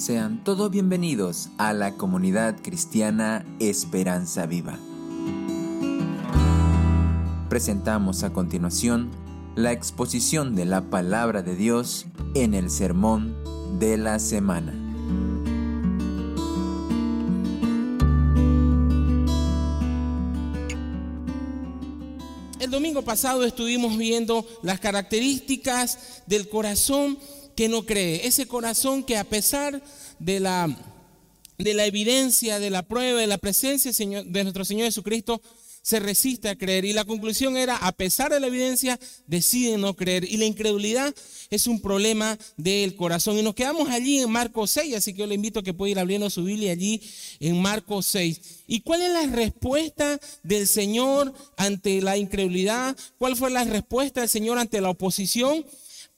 Sean todos bienvenidos a la comunidad cristiana Esperanza Viva. Presentamos a continuación la exposición de la palabra de Dios en el sermón de la semana. El domingo pasado estuvimos viendo las características del corazón que no cree, ese corazón que a pesar de la, de la evidencia, de la prueba, de la presencia de nuestro Señor Jesucristo, se resiste a creer. Y la conclusión era, a pesar de la evidencia, decide no creer. Y la incredulidad es un problema del corazón. Y nos quedamos allí en Marcos 6, así que yo le invito a que pueda ir abriendo su Biblia allí en Marcos 6. ¿Y cuál es la respuesta del Señor ante la incredulidad? ¿Cuál fue la respuesta del Señor ante la oposición?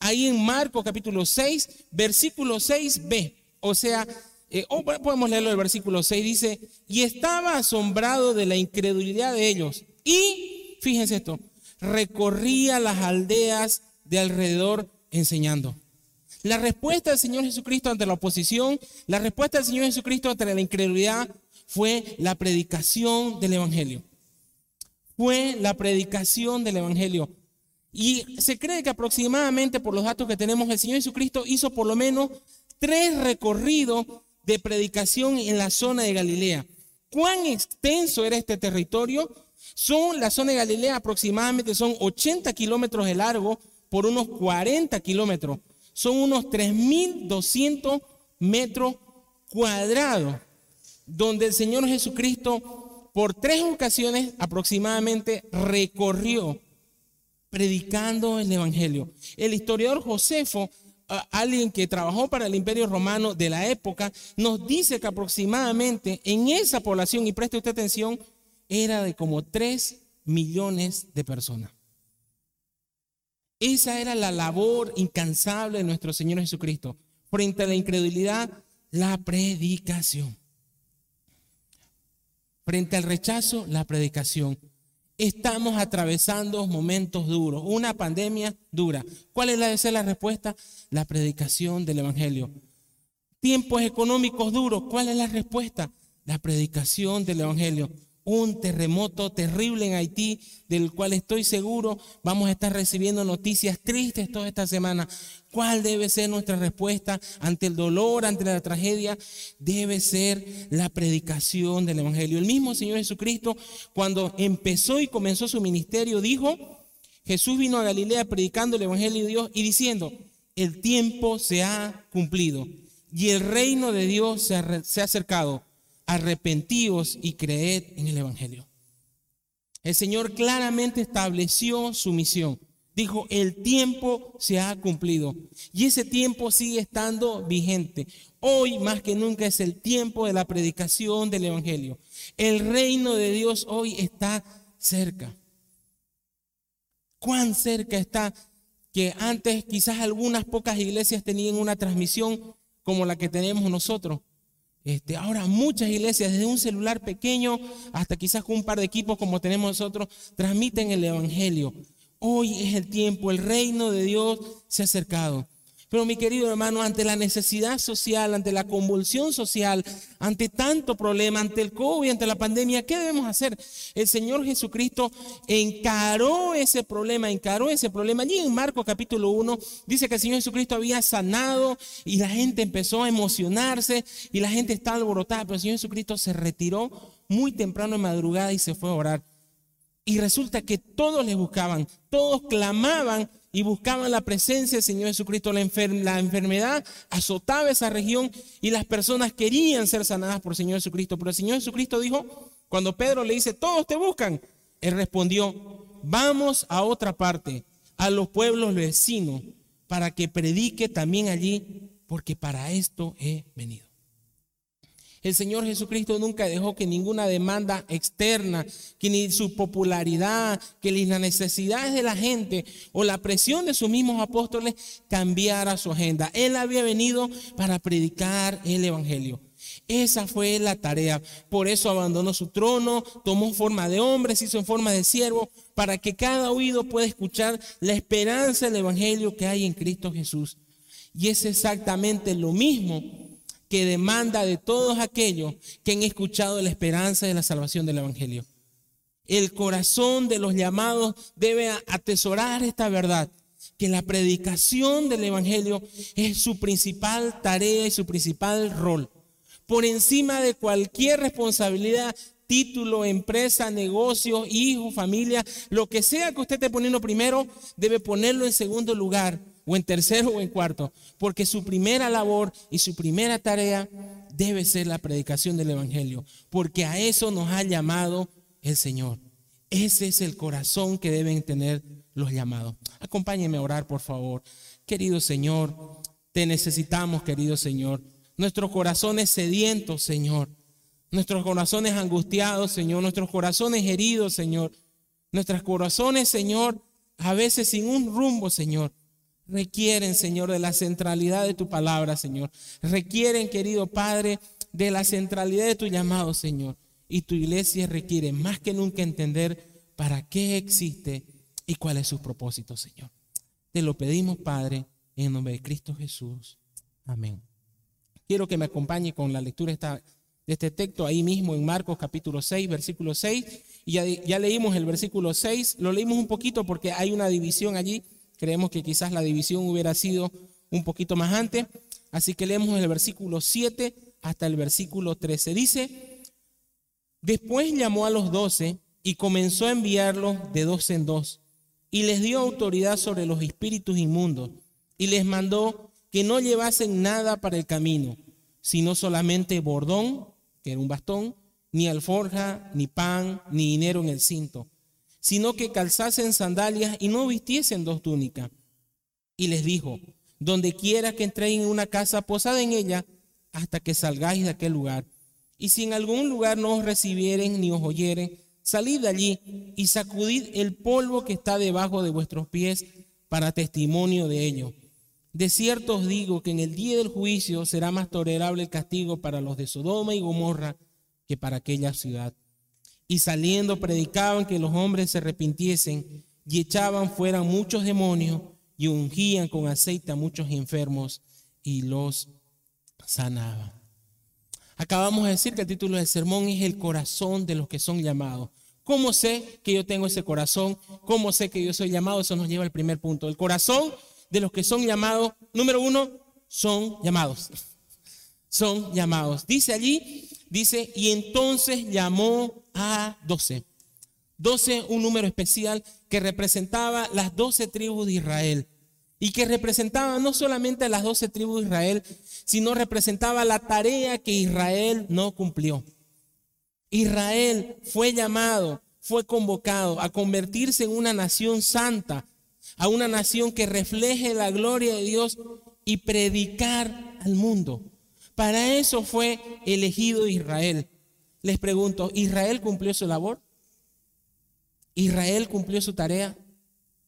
Ahí en Marcos capítulo 6, versículo 6b. O sea, eh, podemos leerlo el versículo 6, dice, y estaba asombrado de la incredulidad de ellos. Y, fíjense esto, recorría las aldeas de alrededor enseñando. La respuesta del Señor Jesucristo ante la oposición, la respuesta del Señor Jesucristo ante la incredulidad fue la predicación del Evangelio. Fue la predicación del Evangelio. Y se cree que aproximadamente por los datos que tenemos, el Señor Jesucristo hizo por lo menos tres recorridos de predicación en la zona de Galilea. ¿Cuán extenso era este territorio? Son la zona de Galilea aproximadamente son 80 kilómetros de largo por unos 40 kilómetros. Son unos 3.200 metros cuadrados, donde el Señor Jesucristo por tres ocasiones aproximadamente recorrió predicando el Evangelio. El historiador Josefo, alguien que trabajó para el imperio romano de la época, nos dice que aproximadamente en esa población, y preste usted atención, era de como 3 millones de personas. Esa era la labor incansable de nuestro Señor Jesucristo. Frente a la incredulidad, la predicación. Frente al rechazo, la predicación estamos atravesando momentos duros, una pandemia dura. ¿Cuál es la, ser la respuesta? La predicación del Evangelio. Tiempos económicos duros, ¿cuál es la respuesta? La predicación del Evangelio un terremoto terrible en Haití, del cual estoy seguro vamos a estar recibiendo noticias tristes toda esta semana. ¿Cuál debe ser nuestra respuesta ante el dolor, ante la tragedia? Debe ser la predicación del Evangelio. El mismo Señor Jesucristo, cuando empezó y comenzó su ministerio, dijo, Jesús vino a Galilea predicando el Evangelio de Dios y diciendo, el tiempo se ha cumplido y el reino de Dios se ha, se ha acercado arrepentíos y creed en el Evangelio. El Señor claramente estableció su misión. Dijo, el tiempo se ha cumplido y ese tiempo sigue estando vigente. Hoy más que nunca es el tiempo de la predicación del Evangelio. El reino de Dios hoy está cerca. ¿Cuán cerca está que antes quizás algunas pocas iglesias tenían una transmisión como la que tenemos nosotros? Este, ahora muchas iglesias, desde un celular pequeño hasta quizás con un par de equipos como tenemos nosotros, transmiten el Evangelio. Hoy es el tiempo, el reino de Dios se ha acercado. Pero mi querido hermano, ante la necesidad social, ante la convulsión social, ante tanto problema, ante el COVID, ante la pandemia, ¿qué debemos hacer? El Señor Jesucristo encaró ese problema, encaró ese problema. Allí en Marcos capítulo 1 dice que el Señor Jesucristo había sanado y la gente empezó a emocionarse y la gente estaba alborotada, pero el Señor Jesucristo se retiró muy temprano en madrugada y se fue a orar. Y resulta que todos le buscaban, todos clamaban y buscaban la presencia del Señor Jesucristo. La, enfermedad azotaba esa región y las personas querían ser sanadas por el Señor Jesucristo. Pero el Señor Jesucristo dijo, cuando Pedro le dice, todos te buscan, él respondió, vamos a otra parte, a los pueblos vecinos, para que predique también allí, porque para esto he venido. El Señor Jesucristo nunca dejó que ninguna demanda externa, que ni su popularidad, que ni las necesidades de la gente o la presión de sus mismos apóstoles cambiara su agenda. Él había venido para predicar el Evangelio. Esa fue la tarea. Por eso abandonó su trono, tomó forma de hombre, se hizo en forma de siervo, para que cada oído pueda escuchar la esperanza del Evangelio que hay en Cristo Jesús. Y es exactamente lo mismo que demanda de todos aquellos que han escuchado la esperanza de la salvación del Evangelio. El corazón de los llamados debe atesorar esta verdad, que la predicación del Evangelio es su principal tarea y su principal rol. Por encima de cualquier responsabilidad, título, empresa, negocio, hijo, familia, lo que sea que usted esté poniendo primero, debe ponerlo en segundo lugar, o en tercero o en cuarto, porque su primera labor y su primera tarea debe ser la predicación del Evangelio, porque a eso nos ha llamado el Señor. Ese es el corazón que deben tener los llamados. Acompáñenme a orar, por favor. Querido Señor, te necesitamos, querido Señor. Nuestros corazones sedientos, Señor. Nuestros corazones angustiados, Señor. Nuestros corazones heridos, Señor. Nuestros corazones, Señor, a veces sin un rumbo, Señor. Requieren, Señor, de la centralidad de tu palabra, Señor. Requieren, querido Padre, de la centralidad de tu llamado, Señor. Y tu iglesia requiere más que nunca entender para qué existe y cuál es su propósito, Señor. Te lo pedimos, Padre, en nombre de Cristo Jesús. Amén. Quiero que me acompañe con la lectura de este texto ahí mismo en Marcos capítulo 6, versículo 6. Y ya, ya leímos el versículo 6, lo leímos un poquito porque hay una división allí. Creemos que quizás la división hubiera sido un poquito más antes. Así que leemos el versículo 7 hasta el versículo 13. Dice, Después llamó a los doce y comenzó a enviarlos de dos en dos, y les dio autoridad sobre los espíritus inmundos, y les mandó que no llevasen nada para el camino, sino solamente bordón, que era un bastón, ni alforja, ni pan, ni dinero en el cinto, sino que calzasen sandalias y no vistiesen dos túnicas. Y les dijo, donde quiera que entréis en una casa, posad en ella hasta que salgáis de aquel lugar. Y si en algún lugar no os recibieren ni os oyeren, salid de allí y sacudid el polvo que está debajo de vuestros pies para testimonio de ello. De cierto os digo que en el día del juicio será más tolerable el castigo para los de Sodoma y Gomorra que para aquella ciudad. Y saliendo predicaban que los hombres se arrepintiesen y echaban fuera muchos demonios y ungían con aceite a muchos enfermos y los sanaban. Acabamos de decir que el título del sermón es el corazón de los que son llamados. ¿Cómo sé que yo tengo ese corazón? ¿Cómo sé que yo soy llamado? Eso nos lleva al primer punto. El corazón de los que son llamados, número uno, son llamados. Son llamados. Dice allí, dice, y entonces llamó a doce. Doce, un número especial que representaba las doce tribus de Israel y que representaba no solamente las doce tribus de Israel, sino representaba la tarea que Israel no cumplió. Israel fue llamado, fue convocado a convertirse en una nación santa, a una nación que refleje la gloria de Dios y predicar al mundo. Para eso fue elegido Israel. Les pregunto, ¿Israel cumplió su labor? ¿Israel cumplió su tarea?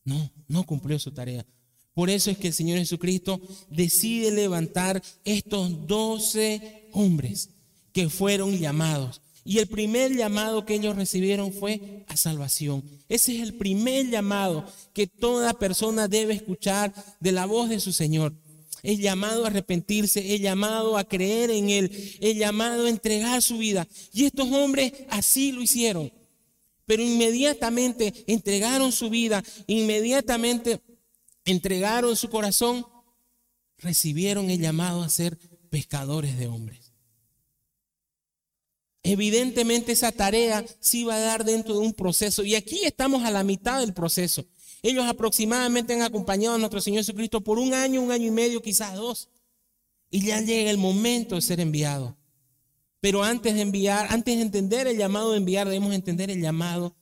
No, no cumplió su tarea. Por eso es que el Señor Jesucristo decide levantar estos doce hombres que fueron llamados. Y el primer llamado que ellos recibieron fue a salvación. Ese es el primer llamado que toda persona debe escuchar de la voz de su Señor. El llamado a arrepentirse, el llamado a creer en Él, el llamado a entregar su vida. Y estos hombres así lo hicieron. Pero inmediatamente entregaron su vida, inmediatamente entregaron su corazón, recibieron el llamado a ser pescadores de hombres. Evidentemente esa tarea se iba a dar dentro de un proceso y aquí estamos a la mitad del proceso. Ellos aproximadamente han acompañado a nuestro Señor Jesucristo por un año, un año y medio, quizás dos. Y ya llega el momento de ser enviado. Pero antes de enviar, antes de entender el llamado de enviar, debemos entender el llamado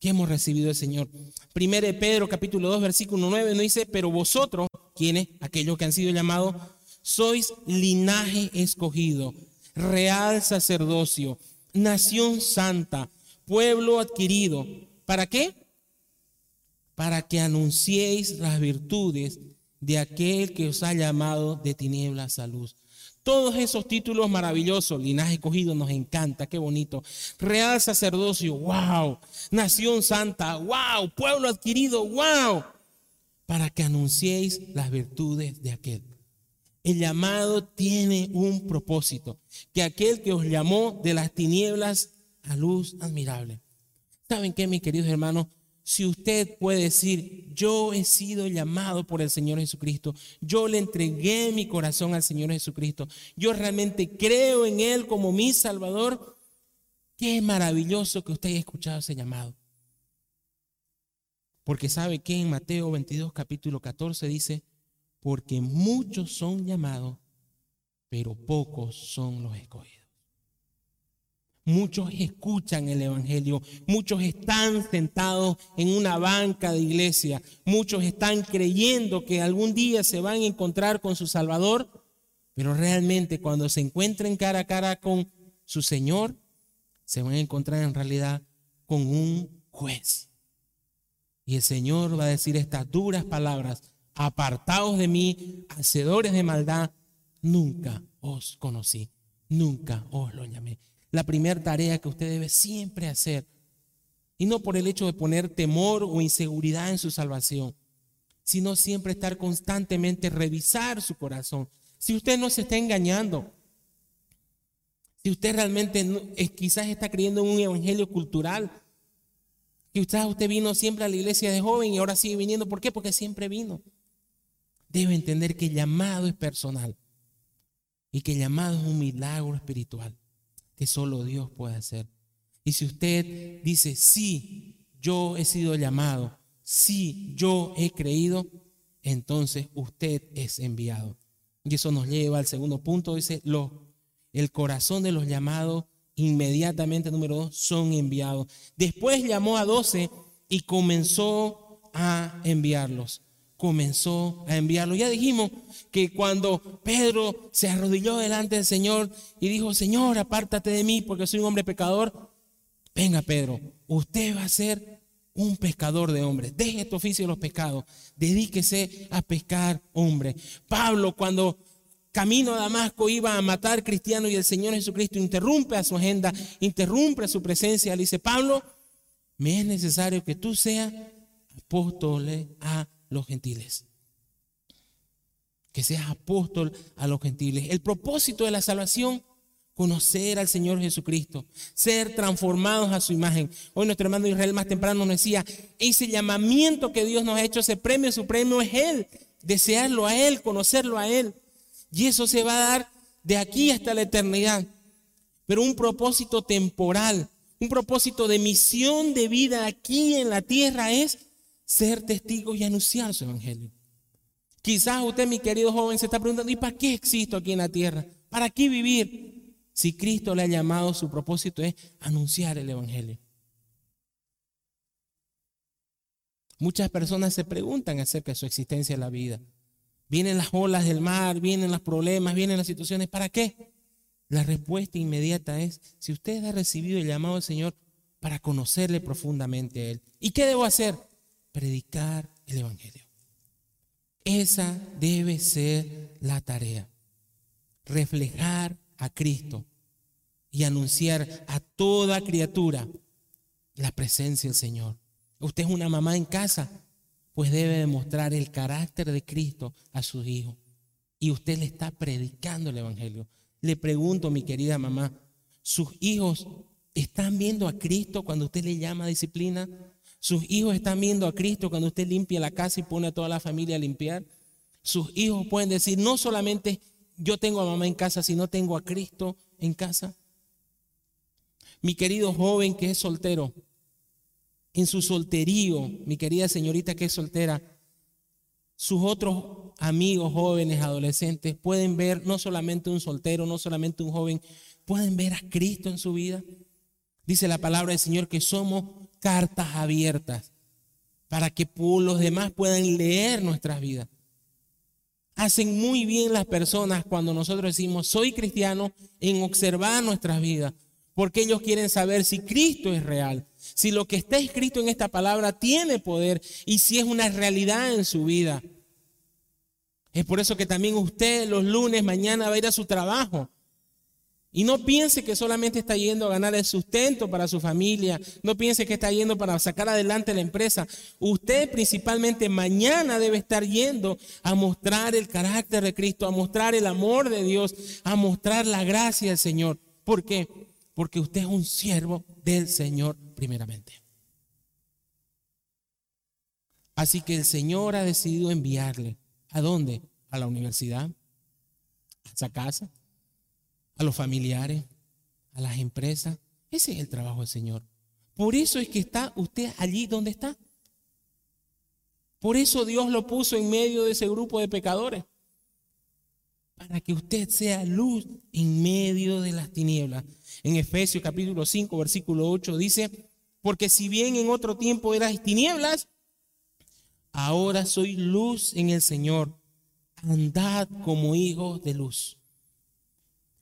que hemos recibido del Señor. Primero de Pedro capítulo 2 versículo 9 nos dice, pero vosotros, quienes, aquellos que han sido llamados, sois linaje escogido, real sacerdocio, nación santa, pueblo adquirido. ¿Para qué? Para que anunciéis las virtudes de aquel que os ha llamado de tinieblas a luz. Todos esos títulos maravillosos, linaje escogido, nos encanta, qué bonito. Real sacerdocio, wow. Nación santa, wow. Pueblo adquirido, wow. Para que anunciéis las virtudes de aquel. El llamado tiene un propósito, que aquel que os llamó de las tinieblas a luz admirable. ¿Saben qué, mis queridos hermanos? Si usted puede decir, yo he sido llamado por el Señor Jesucristo, yo le entregué mi corazón al Señor Jesucristo, yo realmente creo en Él como mi Salvador, qué maravilloso que usted haya escuchado ese llamado. Porque sabe que en Mateo 22, capítulo 14 dice, porque muchos son llamados, pero pocos son los escogidos. Muchos escuchan el Evangelio, muchos están sentados en una banca de iglesia, muchos están creyendo que algún día se van a encontrar con su Salvador, pero realmente cuando se encuentren cara a cara con su Señor, se van a encontrar en realidad con un juez. Y el Señor va a decir estas duras palabras, apartados de mí, hacedores de maldad, nunca os conocí, nunca os lo llamé la primera tarea que usted debe siempre hacer. Y no por el hecho de poner temor o inseguridad en su salvación, sino siempre estar constantemente revisar su corazón. Si usted no se está engañando, si usted realmente quizás está creyendo en un evangelio cultural, usted, usted vino siempre a la iglesia de joven y ahora sigue viniendo, ¿por qué? Porque siempre vino. Debe entender que el llamado es personal y que el llamado es un milagro espiritual que solo Dios puede hacer. Y si usted dice, sí, yo he sido llamado, sí, yo he creído, entonces usted es enviado. Y eso nos lleva al segundo punto, dice, lo, el corazón de los llamados inmediatamente, número dos, son enviados. Después llamó a doce y comenzó a enviarlos comenzó a enviarlo. Ya dijimos que cuando Pedro se arrodilló delante del Señor y dijo, Señor, apártate de mí porque soy un hombre pecador, venga Pedro, usted va a ser un pescador de hombres. Deje este oficio de los pecados, dedíquese a pescar hombres. Pablo cuando camino a Damasco iba a matar cristianos y el Señor Jesucristo interrumpe a su agenda, interrumpe a su presencia. Le dice, Pablo, me es necesario que tú seas apóstol a los gentiles. Que seas apóstol a los gentiles. El propósito de la salvación, conocer al Señor Jesucristo, ser transformados a su imagen. Hoy nuestro hermano Israel más temprano nos decía, ese llamamiento que Dios nos ha hecho, ese premio supremo es Él, desearlo a Él, conocerlo a Él. Y eso se va a dar de aquí hasta la eternidad. Pero un propósito temporal, un propósito de misión de vida aquí en la tierra es ser testigo y anunciar su evangelio. Quizás usted, mi querido joven, se está preguntando, ¿y para qué existo aquí en la tierra? ¿Para qué vivir? Si Cristo le ha llamado, su propósito es anunciar el evangelio. Muchas personas se preguntan acerca de su existencia en la vida. Vienen las olas del mar, vienen los problemas, vienen las situaciones. ¿Para qué? La respuesta inmediata es, si usted ha recibido el llamado del Señor para conocerle profundamente a Él. ¿Y qué debo hacer? Predicar el Evangelio. Esa debe ser la tarea. Reflejar a Cristo y anunciar a toda criatura la presencia del Señor. Usted es una mamá en casa, pues debe demostrar el carácter de Cristo a sus hijos. Y usted le está predicando el Evangelio. Le pregunto, mi querida mamá, ¿sus hijos están viendo a Cristo cuando usted le llama a disciplina? Sus hijos están viendo a Cristo cuando usted limpia la casa y pone a toda la familia a limpiar. Sus hijos pueden decir, no solamente yo tengo a mamá en casa, sino tengo a Cristo en casa. Mi querido joven que es soltero, en su solterío, mi querida señorita que es soltera, sus otros amigos jóvenes, adolescentes, pueden ver no solamente un soltero, no solamente un joven, pueden ver a Cristo en su vida. Dice la palabra del Señor que somos cartas abiertas para que los demás puedan leer nuestras vidas. Hacen muy bien las personas cuando nosotros decimos soy cristiano en observar nuestras vidas, porque ellos quieren saber si Cristo es real, si lo que está escrito en esta palabra tiene poder y si es una realidad en su vida. Es por eso que también usted los lunes mañana va a ir a su trabajo Y no piense que solamente está yendo a ganar el sustento para su familia, no piense que está yendo para sacar adelante la empresa. Usted principalmente mañana debe estar yendo a mostrar el carácter de Cristo, a mostrar el amor de Dios, a mostrar la gracia del Señor. ¿Por qué? Porque usted es un siervo del Señor primeramente. Así que el Señor ha decidido enviarle. ¿A dónde? A la universidad, a esa casa, a los familiares, a las empresas. Ese es el trabajo del Señor. Por eso es que está usted allí donde está. Por eso Dios lo puso en medio de ese grupo de pecadores. Para que usted sea luz en medio de las tinieblas. En Efesios capítulo 5, versículo 8 dice, porque si bien en otro tiempo eras tinieblas, ahora soy luz en el Señor. Andad como hijos de luz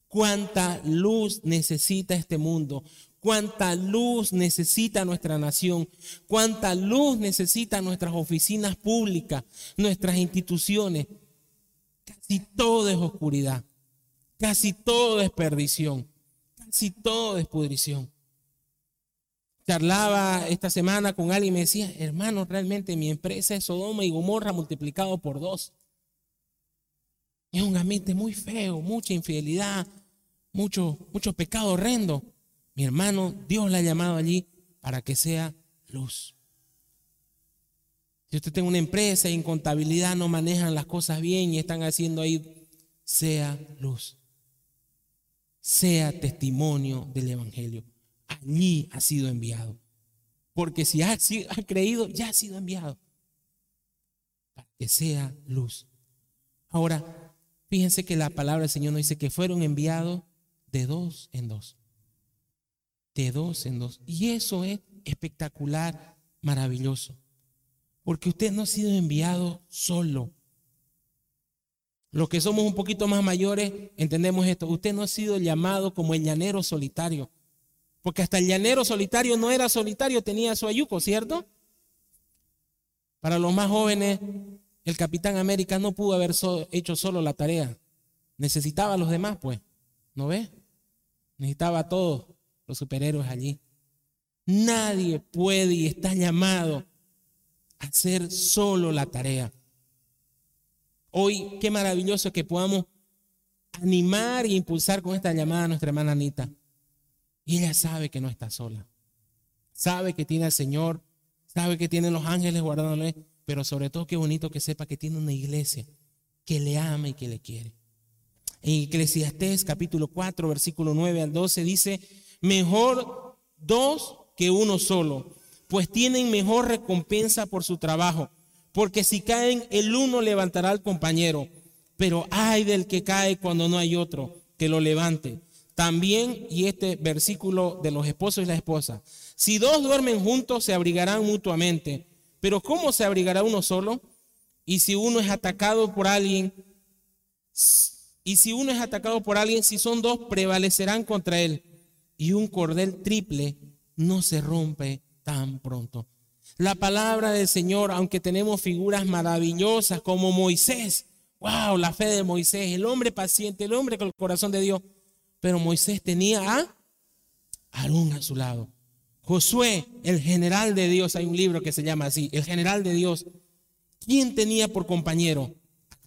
cuánta luz necesita este mundo, cuánta luz necesita nuestra nación, cuánta luz necesita nuestras oficinas públicas, nuestras instituciones. Casi todo es oscuridad, casi todo es perdición, casi todo es pudrición. Charlaba esta semana con alguien y me decía, hermano, realmente mi empresa es Sodoma y Gomorra multiplicado por dos. Es un ambiente muy feo, mucha infidelidad, mucho, mucho pecado horrendo. Mi hermano, Dios le ha llamado allí para que sea luz. Si usted tiene una empresa y en contabilidad no manejan las cosas bien y están haciendo ahí, sea luz. Sea testimonio del Evangelio. Allí ha sido enviado. Porque si ha, ha creído, ya ha sido enviado. Para que sea luz. Ahora, fíjense que la palabra del Señor nos dice que fueron enviados de dos en dos. De dos en dos. Y eso es espectacular, maravilloso. Porque usted no ha sido enviado solo. Los que somos un poquito más mayores entendemos esto. Usted no ha sido llamado como el llanero solitario. Porque hasta el llanero solitario no era solitario, tenía su ayuco, ¿cierto? Para los más jóvenes, el Capitán América no pudo haber hecho solo la tarea. Necesitaba a los demás, pues. ¿No ve? Necesitaba a todos los superhéroes allí. Nadie puede y está llamado a hacer solo la tarea. Hoy, qué maravilloso que podamos animar e impulsar con esta llamada a nuestra hermana Anita. Y ella sabe que no está sola. Sabe que tiene al Señor, sabe que tiene los ángeles guardándole, pero sobre todo qué bonito que sepa que tiene una iglesia que le ama y que le quiere. En Eclesiastés capítulo 4, versículo 9 al 12 dice, mejor dos que uno solo, pues tienen mejor recompensa por su trabajo, porque si caen, el uno levantará al compañero, pero hay del que cae cuando no hay otro que lo levante. También, y este versículo de los esposos y la esposa, si dos duermen juntos, se abrigarán mutuamente, pero ¿cómo se abrigará uno solo? Y si uno es atacado por alguien, y si uno es atacado por alguien, si son dos, prevalecerán contra él. Y un cordel triple no se rompe tan pronto. La palabra del Señor, aunque tenemos figuras maravillosas como Moisés, wow, la fe de Moisés, el hombre paciente, el hombre con el corazón de Dios. Pero Moisés tenía a Aarón a su lado. Josué, el general de Dios, hay un libro que se llama así, el general de Dios. ¿Quién tenía por compañero?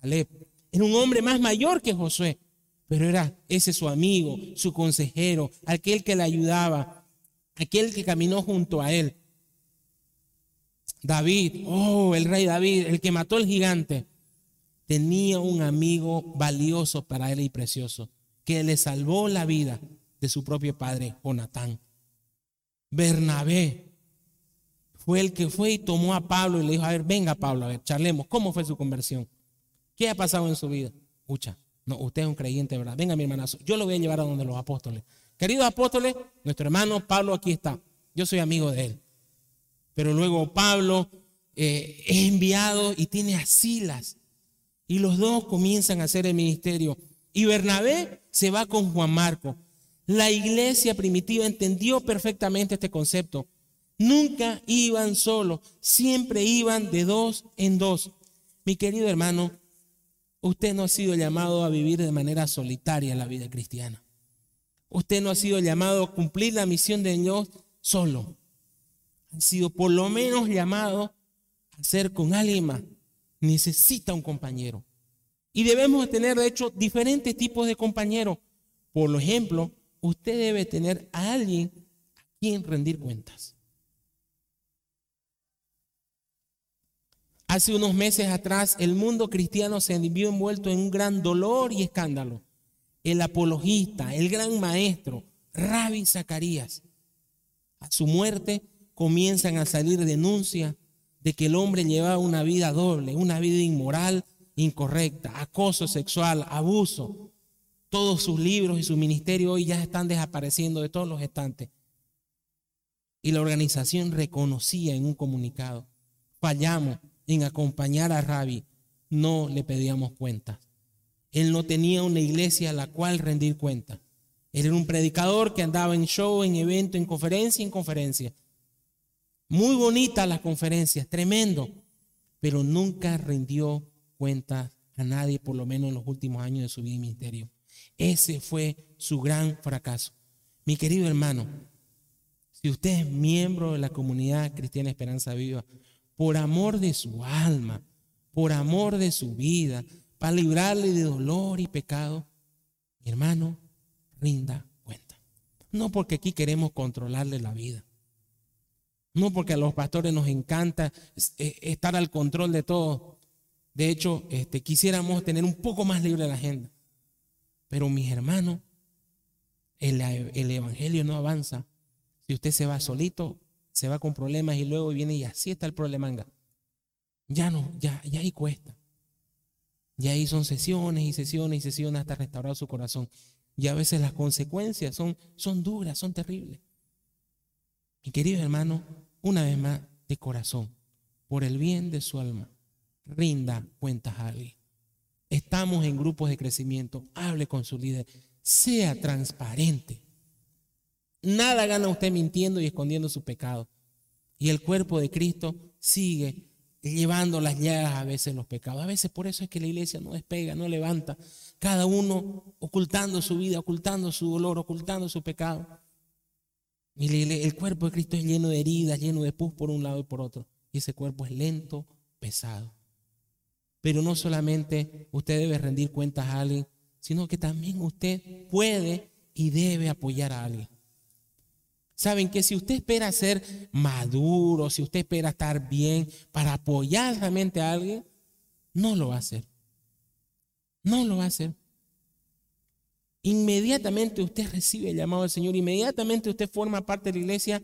Caleb. Era un hombre más mayor que Josué, pero era ese su amigo, su consejero, aquel que le ayudaba, aquel que caminó junto a él. David, oh, el rey David, el que mató al gigante, tenía un amigo valioso para él y precioso, que le salvó la vida de su propio padre, Jonatán. Bernabé fue el que fue y tomó a Pablo y le dijo, a ver, venga Pablo, a ver, charlemos, ¿cómo fue su conversión? ¿Qué ha pasado en su vida? Escucha, no, usted es un creyente, ¿verdad? Venga, mi hermanazo, yo lo voy a llevar a donde los apóstoles. Queridos apóstoles, nuestro hermano Pablo aquí está. Yo soy amigo de él. Pero luego Pablo eh, es enviado y tiene a Silas. Y los dos comienzan a hacer el ministerio. Y Bernabé se va con Juan Marco. La iglesia primitiva entendió perfectamente este concepto. Nunca iban solos, siempre iban de dos en dos. Mi querido hermano, Usted no ha sido llamado a vivir de manera solitaria la vida cristiana. Usted no ha sido llamado a cumplir la misión de Dios solo. Ha sido por lo menos llamado a ser con más. Necesita un compañero. Y debemos tener, de hecho, diferentes tipos de compañeros. Por ejemplo, usted debe tener a alguien a quien rendir cuentas. Hace unos meses atrás, el mundo cristiano se vio envuelto en un gran dolor y escándalo el apologista, el gran maestro, Rabbi Zacarías. A su muerte comienzan a salir denuncias de que el hombre llevaba una vida doble, una vida inmoral, incorrecta, acoso sexual, abuso. Todos sus libros y su ministerio hoy ya están desapareciendo de todos los estantes. Y la organización reconocía en un comunicado, fallamos en acompañar a Rabbi, no le pedíamos cuentas. Él no tenía una iglesia a la cual rendir cuenta. Él era un predicador que andaba en show, en evento, en conferencia, en conferencia. Muy bonitas las conferencias, tremendo, pero nunca rindió cuenta a nadie, por lo menos en los últimos años de su vida y ministerio. Ese fue su gran fracaso. Mi querido hermano, si usted es miembro de la comunidad cristiana Esperanza Viva, por amor de su alma, por amor de su vida, para librarle de dolor y pecado, mi hermano, rinda cuenta. No porque aquí queremos controlarle la vida. No porque a los pastores nos encanta eh, estar al control de todo. De hecho, este, quisiéramos tener un poco más libre la agenda. Pero mis hermanos, el, el evangelio no avanza. Si usted se va solito, se va con problemas y luego viene y así está el problema. Ya no, ya, ya ahí cuesta. Y ahí son sesiones y sesiones y sesiones hasta restaurar su corazón. Y a veces las consecuencias son, son duras, son terribles. Mi querido hermano, una vez más, de corazón, por el bien de su alma, rinda cuentas a alguien. Estamos en grupos de crecimiento, hable con su líder, sea transparente. Nada gana usted mintiendo y escondiendo su pecado. Y el cuerpo de Cristo sigue llevando las llagas a veces los pecados. A veces por eso es que la iglesia no despega, no levanta. Cada uno ocultando su vida, ocultando su dolor, ocultando su pecado. Y el cuerpo de Cristo es lleno de heridas, lleno de pus por un lado y por otro. Y ese cuerpo es lento, pesado. Pero no solamente usted debe rendir cuentas a alguien, sino que también usted puede y debe apoyar a alguien. Saben que si usted espera ser maduro, si usted espera estar bien para apoyar realmente a alguien, no lo va a hacer. No lo va a hacer. Inmediatamente usted recibe el llamado del Señor, inmediatamente usted forma parte de la iglesia,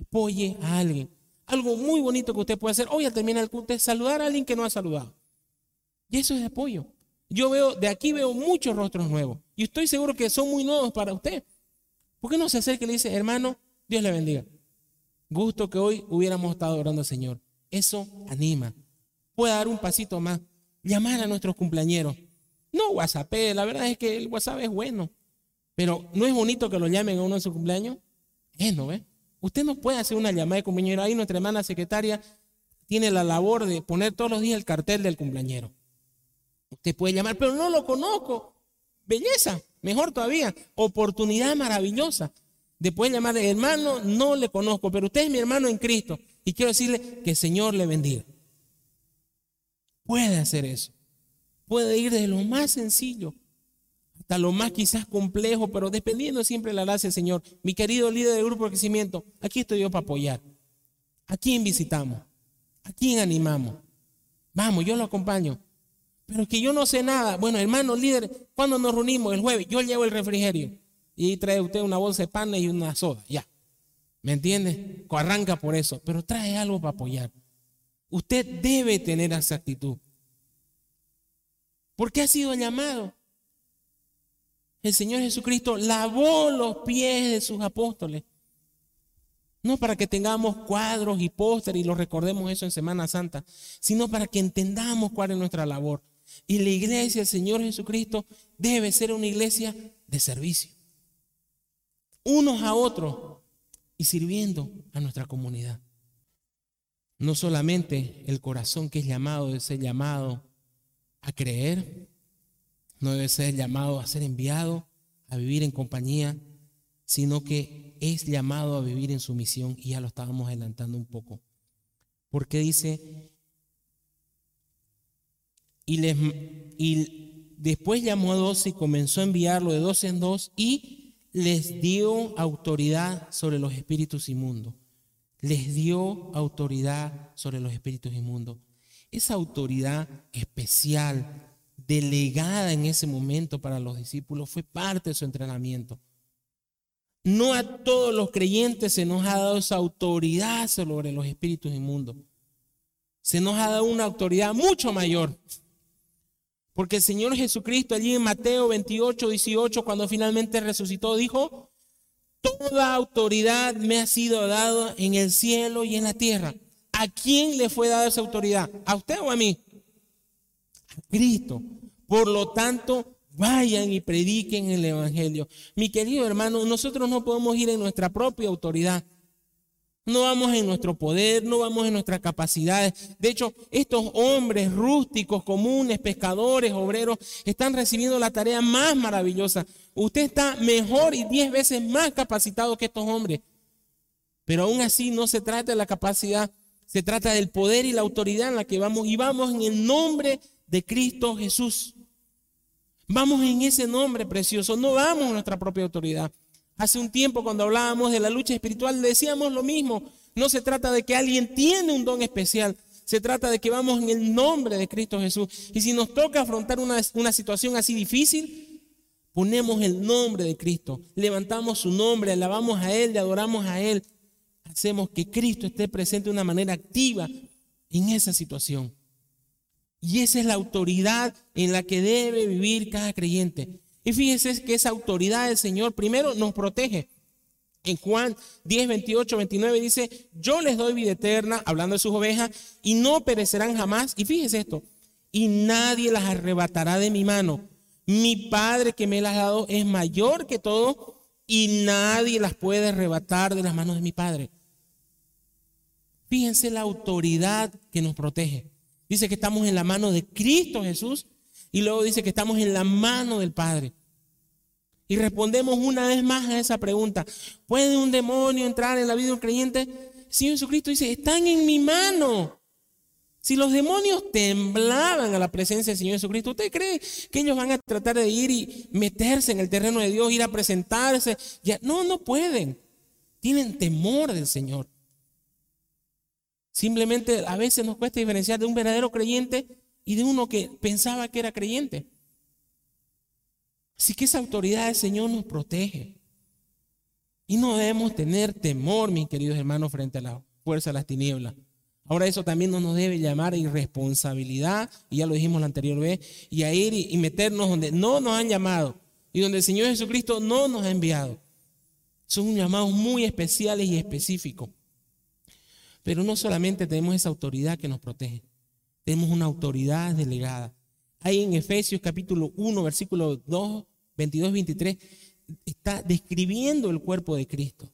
apoye a alguien. Algo muy bonito que usted puede hacer hoy al terminar el culto es saludar a alguien que no ha saludado. Y eso es apoyo. Yo veo, de aquí veo muchos rostros nuevos. Y estoy seguro que son muy nuevos para usted. ¿Por qué no se acerca y le dice, hermano, Dios le bendiga. Gusto que hoy hubiéramos estado orando al Señor. Eso anima. Puede dar un pasito más. Llamar a nuestros cumpleaños. No WhatsApp, la verdad es que el WhatsApp es bueno. Pero no es bonito que lo llamen a uno en su cumpleaños. Es, ¿no ve? Usted no puede hacer una llamada de cumpleaños. Ahí nuestra hermana secretaria tiene la labor de poner todos los días el cartel del cumpleañero. Usted puede llamar, pero no lo conozco. Belleza, mejor todavía. Oportunidad maravillosa. Después llamar hermano, no le conozco, pero usted es mi hermano en Cristo. Y quiero decirle que el Señor le bendiga. Puede hacer eso. Puede ir desde lo más sencillo hasta lo más quizás complejo, pero dependiendo siempre de la gracia del Señor. Mi querido líder del grupo de crecimiento, aquí estoy yo para apoyar. ¿A quién visitamos? ¿A quién animamos? Vamos, yo lo acompaño. Pero es que yo no sé nada. Bueno, hermano líder, ¿cuándo nos reunimos? El jueves. Yo llevo el refrigerio y trae usted una bolsa de pan y una soda, ya. ¿Me entiende? Arranca por eso, pero trae algo para apoyar. Usted debe tener esa actitud. Porque ha sido llamado. El Señor Jesucristo lavó los pies de sus apóstoles. No para que tengamos cuadros y pósteres y lo recordemos eso en Semana Santa, sino para que entendamos cuál es nuestra labor. Y la iglesia del Señor Jesucristo debe ser una iglesia de servicio unos a otros y sirviendo a nuestra comunidad. No solamente el corazón que es llamado debe ser llamado a creer, no debe ser llamado a ser enviado, a vivir en compañía, sino que es llamado a vivir en su misión y ya lo estábamos adelantando un poco. Porque dice, y, les, y después llamó a doce y comenzó a enviarlo de dos en dos y les dio autoridad sobre los espíritus inmundos. Les dio autoridad sobre los espíritus inmundos. Esa autoridad especial, delegada en ese momento para los discípulos, fue parte de su entrenamiento. No a todos los creyentes se nos ha dado esa autoridad sobre los espíritus inmundos. Se nos ha dado una autoridad mucho mayor. Porque el Señor Jesucristo allí en Mateo 28, 18, cuando finalmente resucitó, dijo, toda autoridad me ha sido dada en el cielo y en la tierra. ¿A quién le fue dada esa autoridad? ¿A usted o a mí? A Cristo. Por lo tanto, vayan y prediquen el Evangelio. Mi querido hermano, nosotros no podemos ir en nuestra propia autoridad. No vamos en nuestro poder, no vamos en nuestras capacidades. De hecho, estos hombres rústicos, comunes, pescadores, obreros, están recibiendo la tarea más maravillosa. Usted está mejor y diez veces más capacitado que estos hombres. Pero aún así no se trata de la capacidad, se trata del poder y la autoridad en la que vamos. Y vamos en el nombre de Cristo Jesús. Vamos en ese nombre precioso, no vamos en nuestra propia autoridad. Hace un tiempo cuando hablábamos de la lucha espiritual decíamos lo mismo. No se trata de que alguien tiene un don especial. Se trata de que vamos en el nombre de Cristo Jesús. Y si nos toca afrontar una, situación así difícil, ponemos el nombre de Cristo. Levantamos su nombre, alabamos a Él, le adoramos a Él. Hacemos que Cristo esté presente de una manera activa en esa situación. Y esa es la autoridad en la que debe vivir cada creyente. Y fíjense que esa autoridad del Señor primero nos protege. En Juan 10, 28, 29 dice, yo les doy vida eterna, hablando de sus ovejas, y no perecerán jamás. Y fíjese esto, y nadie las arrebatará de mi mano. Mi Padre que me las ha dado es mayor que todo, y nadie las puede arrebatar de las manos de mi Padre. Fíjense la autoridad que nos protege. Dice que estamos en la mano de Cristo Jesús y luego dice que estamos en la mano del Padre. Y respondemos una vez más a esa pregunta. ¿Puede un demonio entrar en la vida de un creyente? Señor Jesucristo dice, están en mi mano. Si los demonios temblaban a la presencia del Señor Jesucristo, ¿usted cree que ellos van a tratar de ir y meterse en el terreno de Dios, ir a presentarse? Ya, no, no pueden. Tienen temor del Señor. Simplemente a veces nos cuesta diferenciar de un verdadero creyente y de uno que pensaba que era creyente. Así que esa autoridad del Señor nos protege. Y no debemos tener temor, mis queridos hermanos, frente a la fuerza de las tinieblas. Ahora eso también no nos debe llamar a irresponsabilidad, y ya lo dijimos la anterior vez, y a ir y meternos donde no nos han llamado y donde el Señor Jesucristo no nos ha enviado. Son llamados muy especiales y específicos. Pero no solamente tenemos esa autoridad que nos protege, tenemos una autoridad delegada. Ahí en Efesios capítulo 1, versículo 2, 22, 23, está describiendo el cuerpo de Cristo.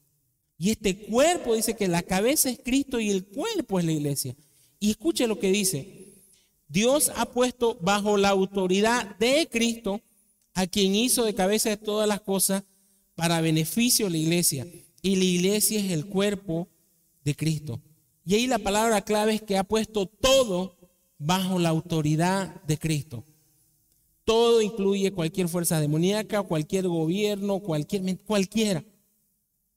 Y este cuerpo dice que la cabeza es Cristo y el cuerpo es la iglesia. Y escuche lo que dice. Dios ha puesto bajo la autoridad de Cristo a quien hizo de cabeza de todas las cosas para beneficio de la iglesia. Y la iglesia es el cuerpo de Cristo. Y ahí la palabra clave es que ha puesto todo bajo la autoridad de Cristo. Todo incluye cualquier fuerza demoníaca, cualquier gobierno, cualquier, cualquiera.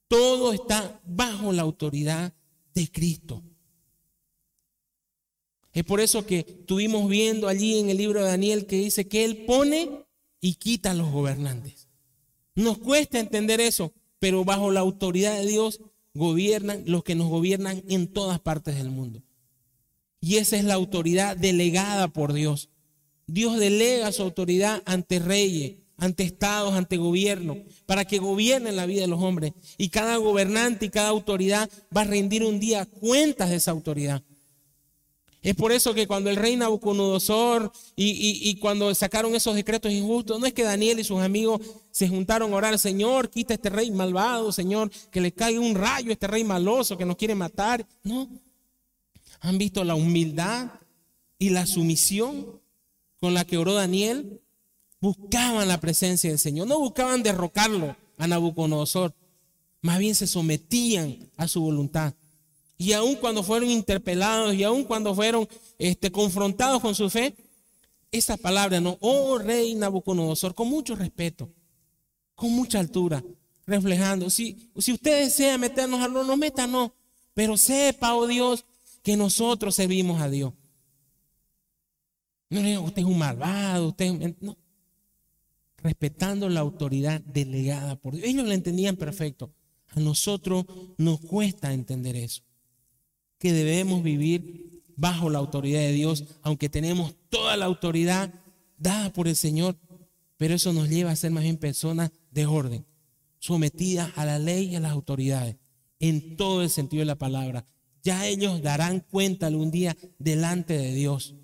Todo está bajo la autoridad de Cristo. Es por eso que estuvimos viendo allí en el libro de Daniel que dice que Él pone y quita a los gobernantes. Nos cuesta entender eso, pero bajo la autoridad de Dios gobiernan los que nos gobiernan en todas partes del mundo. Y esa es la autoridad delegada por Dios. Dios delega su autoridad ante reyes, ante estados, ante gobierno, para que gobiernen la vida de los hombres. Y cada gobernante y cada autoridad va a rendir un día cuentas de esa autoridad. Es por eso que cuando el rey Nabucodonosor y, y, cuando sacaron esos decretos injustos, no es que Daniel y sus amigos se juntaron a orar, Señor, quita este rey malvado, Señor, que le caiga un rayo a este rey maloso que nos quiere matar. No, han visto la humildad y la sumisión con la que oró Daniel. Buscaban la presencia del Señor, no buscaban derrocarlo a Nabucodonosor, más bien se sometían a su voluntad. Y aun cuando fueron interpelados y aun cuando fueron este, confrontados con su fe, esa palabra, no, oh rey Nabucodonosor, con mucho respeto, con mucha altura, reflejando, si, usted desea meternos al no métanos, pero sepa, oh Dios, que nosotros servimos a Dios. No, usted es un malvado, usted no. Respetando la autoridad delegada por Dios. Ellos lo entendían perfecto. A nosotros nos cuesta entender eso. Que debemos vivir bajo la autoridad de Dios, aunque tenemos toda la autoridad dada por el Señor, pero eso nos lleva a ser más bien personas de orden, sometidas a la ley y a las autoridades, en todo el sentido de la palabra. Ya ellos darán cuenta algún día delante de Dios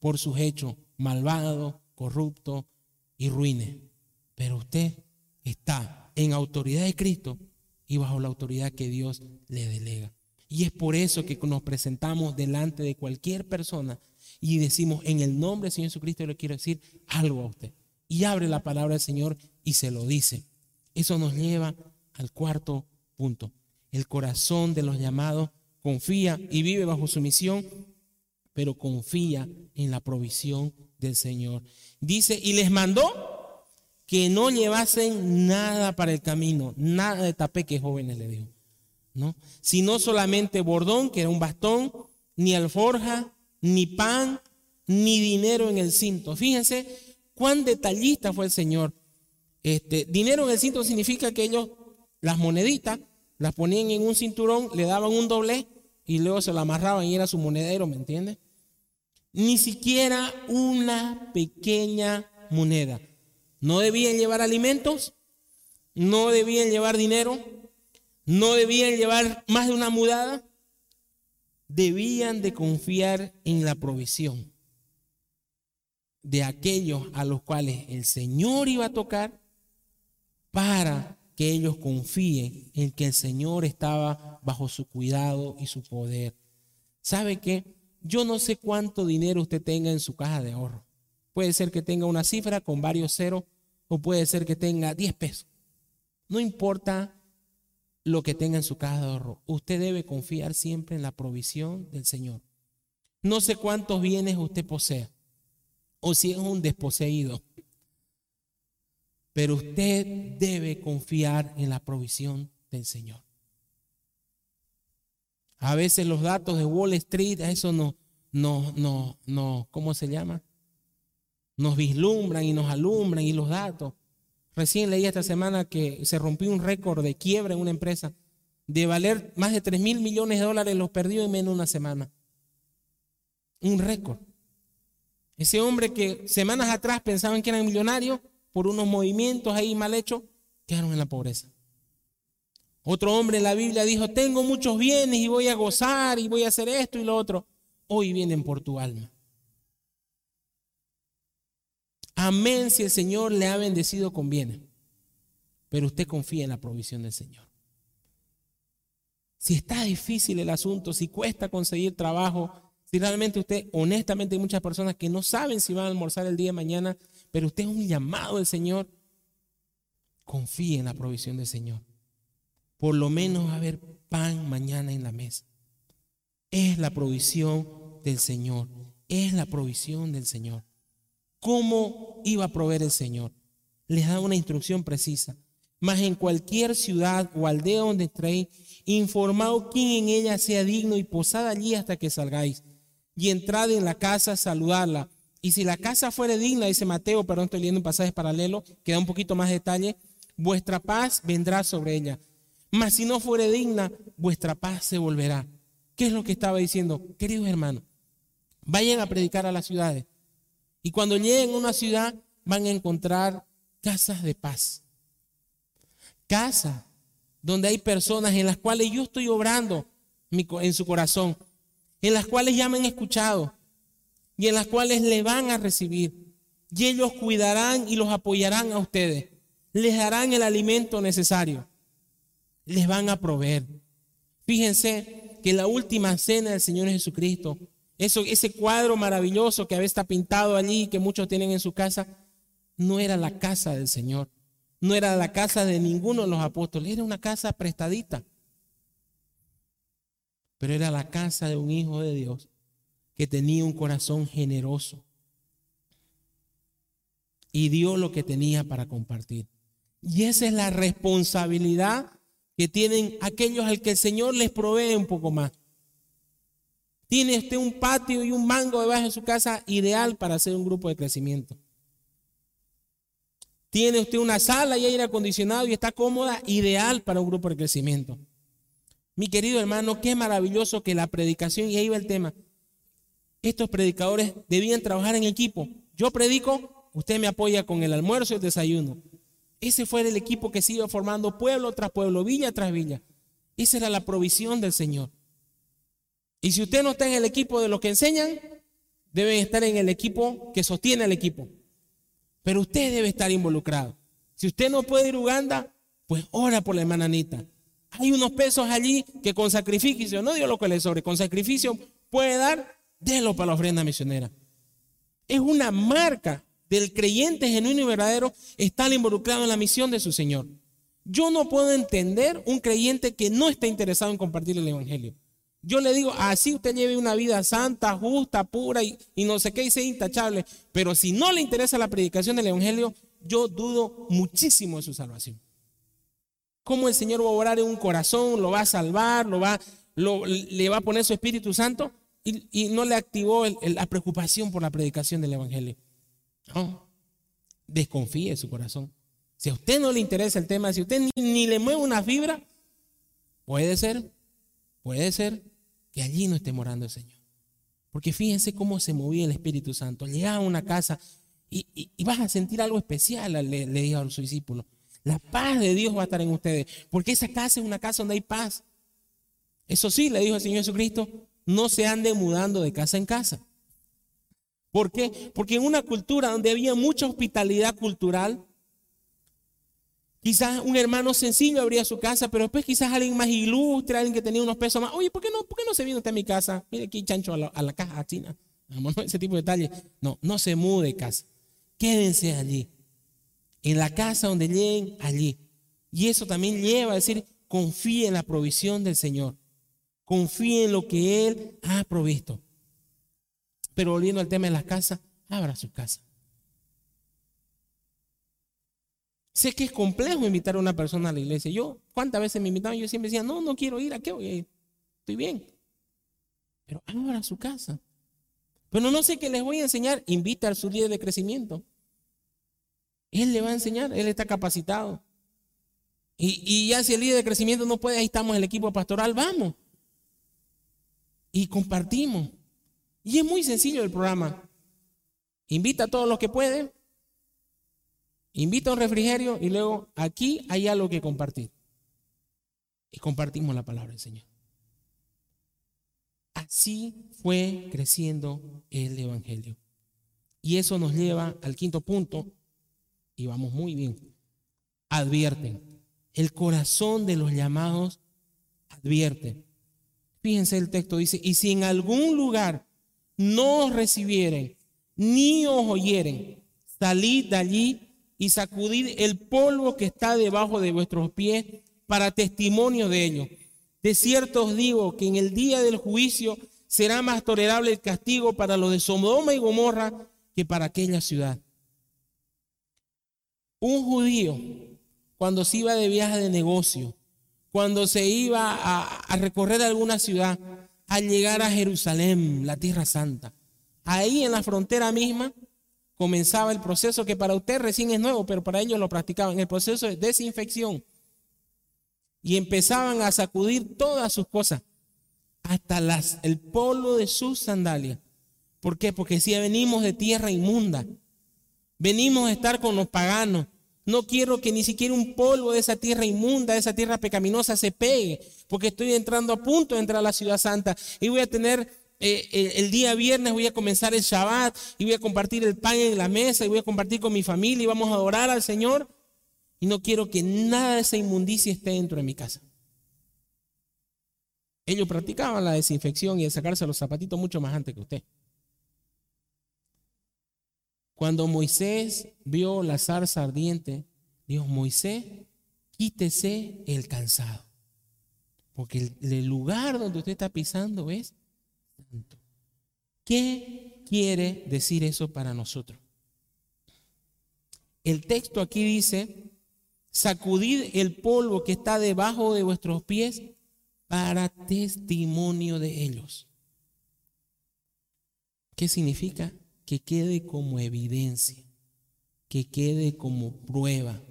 por sus hechos malvados, corruptos y ruines. Pero usted está en autoridad de Cristo y bajo la autoridad que Dios le delega. Y es por eso que nos presentamos delante de cualquier persona y decimos, en el nombre del Señor Jesucristo le quiero decir algo a usted. Y abre la palabra del Señor y se lo dice. Eso nos lleva al cuarto punto. El corazón de los llamados confía y vive bajo su misión pero confía en la provisión del Señor. Dice, y les mandó que no llevasen nada para el camino, nada de tapeque, jóvenes le dijo, ¿no? Sino solamente bordón, que era un bastón, ni alforja, ni pan, ni dinero en el cinto. Fíjense cuán detallista fue el Señor. Este, dinero en el cinto significa que ellos las moneditas las ponían en un cinturón, le daban un doble y luego se la amarraban y era su monedero, ¿me entiendes? ni siquiera una pequeña moneda. No debían llevar alimentos, no debían llevar dinero, no debían llevar más de una mudada, debían de confiar en la provisión de aquellos a los cuales el Señor iba a tocar para que ellos confíen en que el Señor estaba bajo su cuidado y su poder. ¿Sabe qué? Yo no sé cuánto dinero usted tenga en su caja de ahorro. Puede ser que tenga una cifra con varios ceros o puede ser que tenga 10 pesos. No importa lo que tenga en su caja de ahorro. Usted debe confiar siempre en la provisión del Señor. No sé cuántos bienes usted posee o si es un desposeído. Pero usted debe confiar en la provisión del Señor. A veces los datos de Wall Street, eso nos, no, no, no, ¿cómo se llama? Nos vislumbran y nos alumbran y los datos. Recién leí esta semana que se rompió un récord de quiebra en una empresa de valer más de 3 mil millones de dólares, los perdió en menos de una semana. Un récord. Ese hombre que semanas atrás pensaban que eran millonarios por unos movimientos ahí mal hechos, quedaron en la pobreza. Otro hombre en la Biblia dijo, tengo muchos bienes y voy a gozar y voy a hacer esto y lo otro. Hoy vienen por tu alma. Amén si el Señor le ha bendecido con bienes. Pero usted confía en la provisión del Señor. Si está difícil el asunto, si cuesta conseguir trabajo, si realmente usted, honestamente hay muchas personas que no saben si van a almorzar el día de mañana, pero usted es un llamado del Señor, confíe en la provisión del Señor por lo menos haber pan mañana en la mesa. Es la provisión del Señor. Es la provisión del Señor. ¿Cómo iba a proveer el Señor? Les da una instrucción precisa. Mas en cualquier ciudad o aldea donde entréis, informado quien en ella sea digno y posad allí hasta que salgáis. Y entrad en la casa a saludarla. Y si la casa fuere digna, dice Mateo, perdón, estoy leyendo un pasaje paralelo, que da un poquito más de detalle, vuestra paz vendrá sobre ella mas si no fuere digna, vuestra paz se volverá. ¿Qué es lo que estaba diciendo? Queridos hermanos, vayan a predicar a las ciudades. Y cuando lleguen a una ciudad, van a encontrar casas de paz. Casas donde hay personas en las cuales yo estoy obrando en su corazón, en las cuales ya me han escuchado y en las cuales le van a recibir. Y ellos cuidarán y los apoyarán a ustedes. Les darán el alimento necesario les van a proveer. Fíjense que la última cena del Señor Jesucristo, eso, ese cuadro maravilloso que a veces está pintado allí, que muchos tienen en su casa, no era la casa del Señor. no era la casa de ninguno de los apóstoles, era una casa prestadita. Pero era la casa de un hijo de Dios que tenía un corazón generoso y dio lo que tenía para compartir. Y esa es la responsabilidad que tienen aquellos al que el Señor les provee un poco más. Tiene usted un patio y un mango debajo de su casa ideal para hacer un grupo de crecimiento. Tiene usted una sala y aire acondicionado y está cómoda, ideal para un grupo de crecimiento. Mi querido hermano, qué maravilloso que la predicación, y ahí va el tema, estos predicadores debían trabajar en equipo. Yo predico, usted me apoya con el almuerzo y el desayuno. Ese fue el equipo que se iba formando pueblo tras pueblo, villa tras villa. Esa era la provisión del Señor. Y si usted no está en el equipo de los que enseñan, deben estar en el equipo que sostiene al equipo. Pero usted debe estar involucrado. Si usted no puede ir a Uganda, pues ora por la hermana Anita. Hay unos pesos allí que con sacrificio, no digo lo que le sobre, con sacrificio puede dar, délo para la ofrenda misionera. Es una marca del creyente genuino y verdadero estar involucrado en la misión de su Señor. Yo no puedo entender un creyente que no está interesado en compartir el Evangelio. Yo le digo, así usted lleve una vida santa, justa, pura y, no sé qué, y sea intachable. Pero si no le interesa la predicación del Evangelio, yo dudo muchísimo de su salvación. ¿Cómo el Señor va a orar en un corazón, lo va a salvar, lo va, le va a poner su Espíritu Santo y, no le activó la preocupación por la predicación del Evangelio? No, desconfíe de su corazón. Si a usted no le interesa el tema, si usted ni, le mueve una fibra, puede ser, puede ser que allí no esté morando el Señor. Porque fíjense cómo se movía el Espíritu Santo. Llegaba a una casa y, vas a sentir algo especial, le, le dijo a los discípulos. La paz de Dios va a estar en ustedes. Porque esa casa es una casa donde hay paz. Eso sí, le dijo el Señor Jesucristo, no se ande mudando de casa en casa. ¿Por qué? Porque en una cultura donde había mucha hospitalidad cultural, Quizás un hermano sencillo abría su casa, pero después quizás alguien más ilustre, alguien que tenía unos pesos más. Oye, ¿por qué no, por qué no se viene usted a mi casa? Mire aquí, chancho, a la, caja china. ese tipo de detalles. No, no se mude de casa. Quédense allí. En la casa donde lleguen, allí. Y eso también lleva a decir, confíe en la provisión del Señor. Confíe en lo que Él ha provisto. Pero volviendo al tema de las casas, abra su casa. Sé que es complejo invitar a una persona a la iglesia. Yo, ¿cuántas veces me invitaban? Yo siempre decía, no, no quiero ir, ¿a qué voy a ir? Estoy bien. Pero abra su casa. Pero no sé qué les voy a enseñar. Invita a su líder de crecimiento. Él le va a enseñar, él está capacitado. Y, y ya si el líder de crecimiento no puede, ahí estamos el equipo pastoral, vamos. Y compartimos. Y es muy sencillo el programa. Invita a todos los que pueden Invita a un refrigerio y luego aquí hay algo que compartir. Y compartimos la palabra del Señor. Así fue creciendo el Evangelio. Y eso nos lleva al quinto punto, y vamos muy bien. Advierten. El corazón de los llamados advierte. Fíjense el texto, dice, y si en algún lugar no os recibieren, ni os oyeren, salid de allí y sacudid el polvo que está debajo de vuestros pies para testimonio de ello. De cierto os digo que en el día del juicio será más tolerable el castigo para los de Sodoma y Gomorra que para aquella ciudad. Un judío, cuando se iba de viaje de negocio, cuando se iba a, recorrer alguna ciudad, al llegar a Jerusalén, la tierra santa, ahí en la frontera misma, comenzaba el proceso que para usted recién es nuevo, pero para ellos lo practicaban, el proceso de desinfección. Y empezaban a sacudir todas sus cosas, hasta las, el polvo de sus sandalias. ¿Por qué? Porque si venimos de tierra inmunda, venimos a estar con los paganos. No quiero que ni siquiera un polvo de esa tierra inmunda, de esa tierra pecaminosa se pegue, porque estoy entrando a punto de entrar a la ciudad santa y voy a tener eh, el, día viernes voy a comenzar el Shabbat y voy a compartir el pan en la mesa y voy a compartir con mi familia y vamos a adorar al Señor. Y no quiero que nada de esa inmundicia esté dentro de mi casa. Ellos practicaban la desinfección y el sacarse los zapatitos mucho más antes que usted. Cuando Moisés vio la zarza ardiente, Dios, Moisés, quítese el cansado. Porque el, lugar donde usted está pisando es santo. ¿Qué quiere decir eso para nosotros? El texto aquí dice, sacudid el polvo que está debajo de vuestros pies para testimonio de ellos. ¿Qué significa? Que quede como evidencia, que quede como prueba,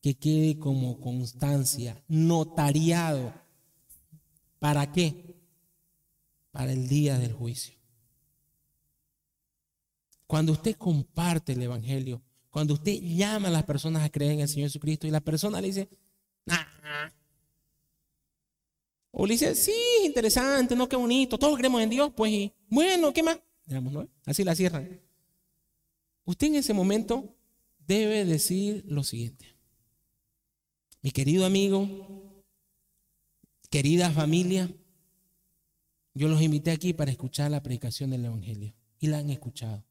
que quede como constancia, notariado. ¿Para qué? Para el día del juicio. Cuando usted comparte el Evangelio, cuando usted llama a las personas a creer en el Señor Jesucristo y la persona le dice, o le dice, sí, interesante, no, qué bonito, todos creemos en Dios, pues, bueno, ¿qué más? Así la cierran. Usted en ese momento debe decir lo siguiente. Mi querido amigo, querida familia, yo los invité aquí para escuchar la predicación del Evangelio y la han escuchado.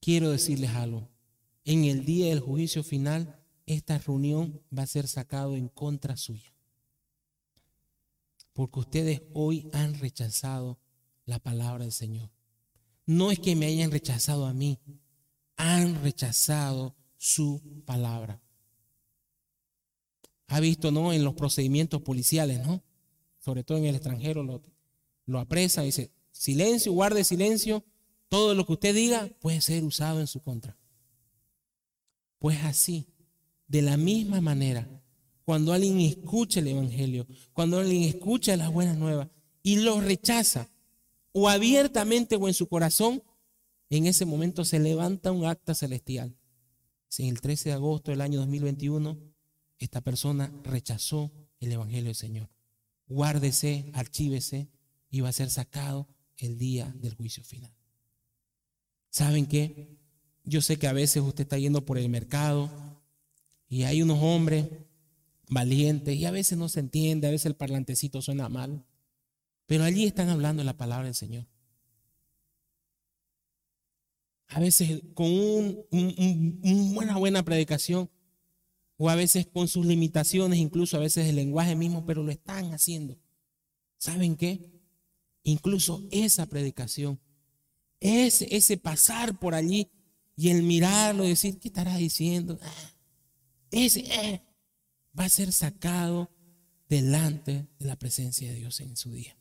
Quiero decirles algo. En el día del juicio final, esta reunión va a ser sacado en contra suya. Porque ustedes hoy han rechazado la palabra del Señor. No es que me hayan rechazado a mí, han rechazado su palabra. Ha visto, ¿no? En los procedimientos policiales, ¿no? Sobre todo en el extranjero lo, lo apresa, dice, silencio, guarde silencio, todo lo que usted diga puede ser usado en su contra. Pues así, de la misma manera, cuando alguien escucha el Evangelio, cuando alguien escucha las buenas nuevas y lo rechaza, o abiertamente o en su corazón, en ese momento se levanta un acta celestial. Si en el 13 de agosto del año 2021 esta persona rechazó el Evangelio del Señor, guárdese, archívese y va a ser sacado el día del juicio final. ¿Saben qué? Yo sé que a veces usted está yendo por el mercado y hay unos hombres valientes y a veces no se entiende, a veces el parlantecito suena mal. Pero allí están hablando la palabra del Señor. A veces con una buena predicación o a veces con sus limitaciones, incluso a veces el lenguaje mismo, pero lo están haciendo. ¿Saben qué? Incluso esa predicación, ese, pasar por allí y el mirarlo decir, ¿qué estará diciendo? Ah, ese eh, va a ser sacado delante de la presencia de Dios en su día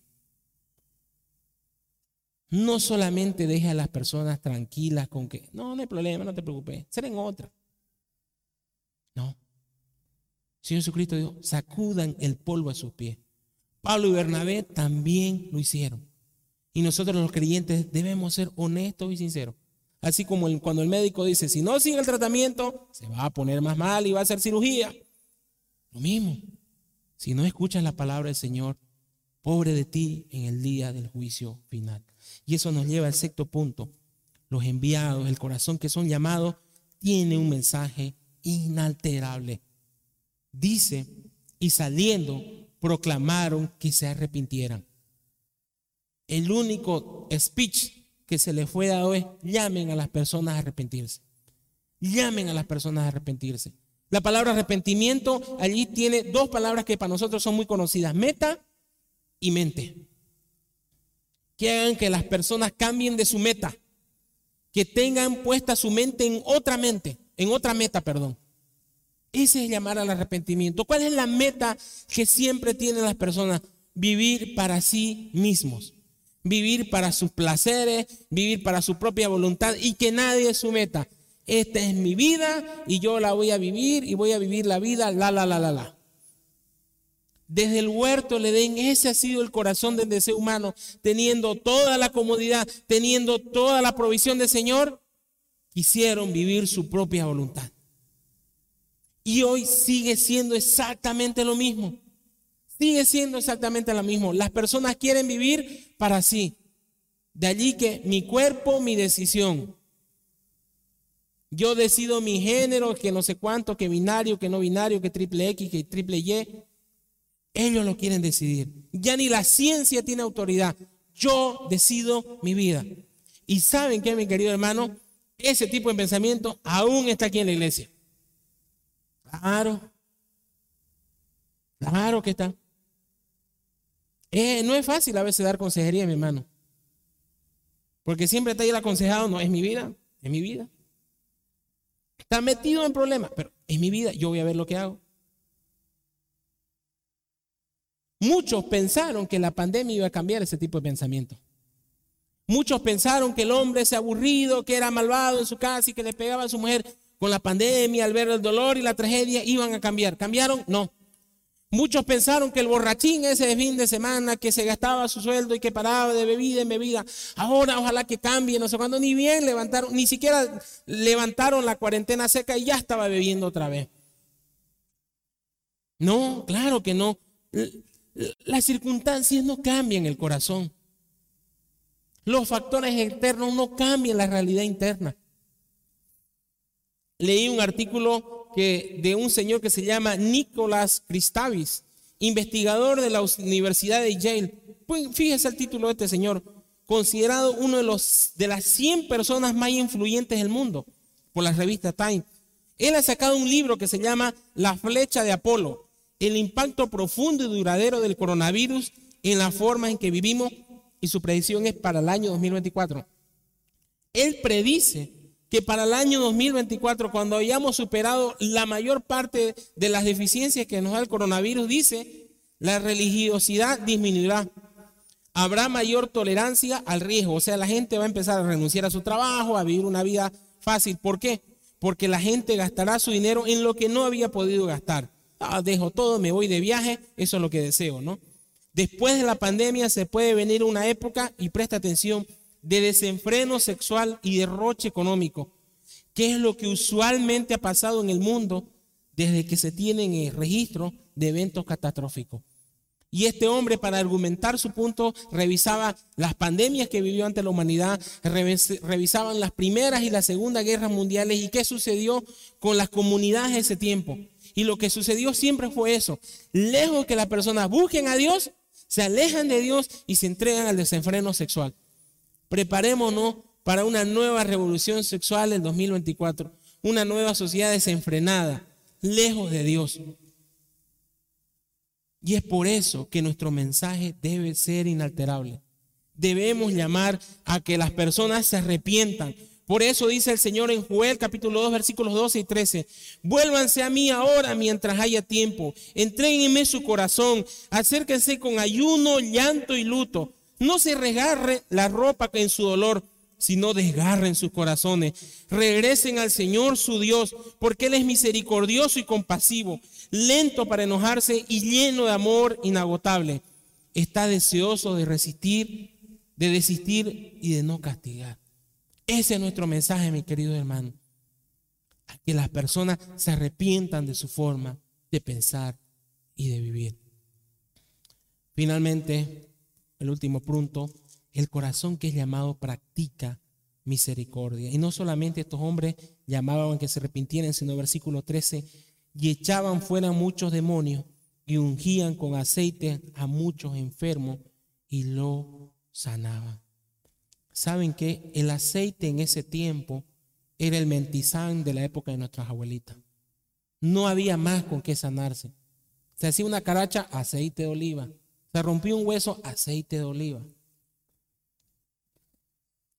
no solamente deje a las personas tranquilas con que, no, no hay problema, no te preocupes, serán otra. No. Señor Jesucristo dijo, sacudan el polvo a sus pies. Pablo y Bernabé también lo hicieron. Y nosotros los creyentes debemos ser honestos y sinceros. Así como cuando el médico dice, si no sigue el tratamiento, se va a poner más mal y va a hacer cirugía. Lo mismo. Si no escuchas la palabra del Señor, pobre de ti en el día del juicio final. Y eso nos lleva al sexto punto. Los enviados, el corazón que son llamados, tiene un mensaje inalterable. Dice, y saliendo, proclamaron que se arrepintieran. El único speech que se le fue dado es, llamen a las personas a arrepentirse. Llamen a las personas a arrepentirse. La palabra arrepentimiento allí tiene dos palabras que para nosotros son muy conocidas, meta y mente que hagan que las personas cambien de su meta, que tengan puesta su mente en otra mente, en otra meta, perdón. Ese es llamar al arrepentimiento. ¿Cuál es la meta que siempre tienen las personas? Vivir para sí mismos, vivir para sus placeres, vivir para su propia voluntad y que nadie es su meta. Esta es mi vida y yo la voy a vivir y voy a vivir la vida, la, la, la, la, la desde el huerto le den, ese ha sido el corazón del deseo humano, teniendo toda la comodidad, teniendo toda la provisión del Señor, quisieron vivir su propia voluntad. Y hoy sigue siendo exactamente lo mismo. Sigue siendo exactamente lo mismo. Las personas quieren vivir para sí. De allí que mi cuerpo, mi decisión. Yo decido mi género, que no sé cuánto, que binario, que no binario, que triple X, que triple Y. Ellos lo quieren decidir. Ya ni la ciencia tiene autoridad. Yo decido mi vida. Y saben que, mi querido hermano, ese tipo de pensamiento aún está aquí en la iglesia. Claro. Claro que está. Eh, no es fácil a veces dar consejería, mi hermano. Porque siempre está ahí el aconsejado, no, es mi vida, es mi vida. Está metido en problemas, pero es mi vida, yo voy a ver lo que hago. Muchos pensaron que la pandemia iba a cambiar ese tipo de pensamiento. Muchos pensaron que el hombre se aburrido, que era malvado en su casa y que le pegaba a su mujer con la pandemia, al ver el dolor y la tragedia, iban a cambiar. ¿Cambiaron? No. Muchos pensaron que el borrachín ese fin de semana, que se gastaba su sueldo y que paraba de bebida en bebida, ahora ojalá que cambie, no sé cuándo, ni bien levantaron, ni siquiera levantaron la cuarentena seca y ya estaba bebiendo otra vez. No, claro que no las circunstancias no cambian el corazón. Los factores externos no cambian la realidad interna. Leí un artículo que, de un señor que se llama Nicolás Cristavis, investigador de la Universidad de Yale. Pues fíjese el título de este señor, considerado uno de, los, de las 100 personas más influyentes del mundo por la revista Time. Él ha sacado un libro que se llama La flecha de Apolo, el impacto profundo y duradero del coronavirus en la forma en que vivimos y su predicción es para el año 2024. Él predice que para el año 2024, cuando hayamos superado la mayor parte de las deficiencias que nos da el coronavirus, dice, la religiosidad disminuirá. Habrá mayor tolerancia al riesgo, o sea, la gente va a empezar a renunciar a su trabajo, a vivir una vida fácil. ¿Por qué? Porque la gente gastará su dinero en lo que no había podido gastar. Ah, dejo todo, me voy de viaje, eso es lo que deseo, ¿no? Después de la pandemia se puede venir una época, y presta atención, de desenfreno sexual y derroche económico, que es lo que usualmente ha pasado en el mundo desde que se tienen el registro de eventos catastróficos. Y este hombre, para argumentar su punto, revisaba las pandemias que vivió ante la humanidad, revisaban las primeras y las segundas guerras mundiales y qué sucedió con las comunidades de ese tiempo. Y lo que sucedió siempre fue eso. Lejos que las personas busquen a Dios, se alejan de Dios y se entregan al desenfreno sexual. Preparémonos para una nueva revolución sexual en 2024. Una nueva sociedad desenfrenada, lejos de Dios. Y es por eso que nuestro mensaje debe ser inalterable. Debemos llamar a que las personas se arrepientan, por eso dice el Señor en Joel capítulo 2 versículos 12 y 13, vuélvanse a mí ahora mientras haya tiempo, entréguenme su corazón, acérquense con ayuno, llanto y luto. No se regarre la ropa en su dolor, sino desgarren sus corazones. Regresen al Señor su Dios, porque Él es misericordioso y compasivo, lento para enojarse y lleno de amor inagotable. Está deseoso de resistir, de desistir y de no castigar. Ese es nuestro mensaje, mi querido hermano. Que las personas se arrepientan de su forma de pensar y de vivir. Finalmente, el último punto, el corazón que es llamado practica misericordia. Y no solamente estos hombres llamaban que se arrepintieran, sino versículo 13, y echaban fuera muchos demonios y ungían con aceite a muchos enfermos y lo sanaban. Saben que el aceite en ese tiempo era el mentizán de la época de nuestras abuelitas. No había más con qué sanarse. Se hacía una caracha, aceite de oliva. Se rompió un hueso, aceite de oliva.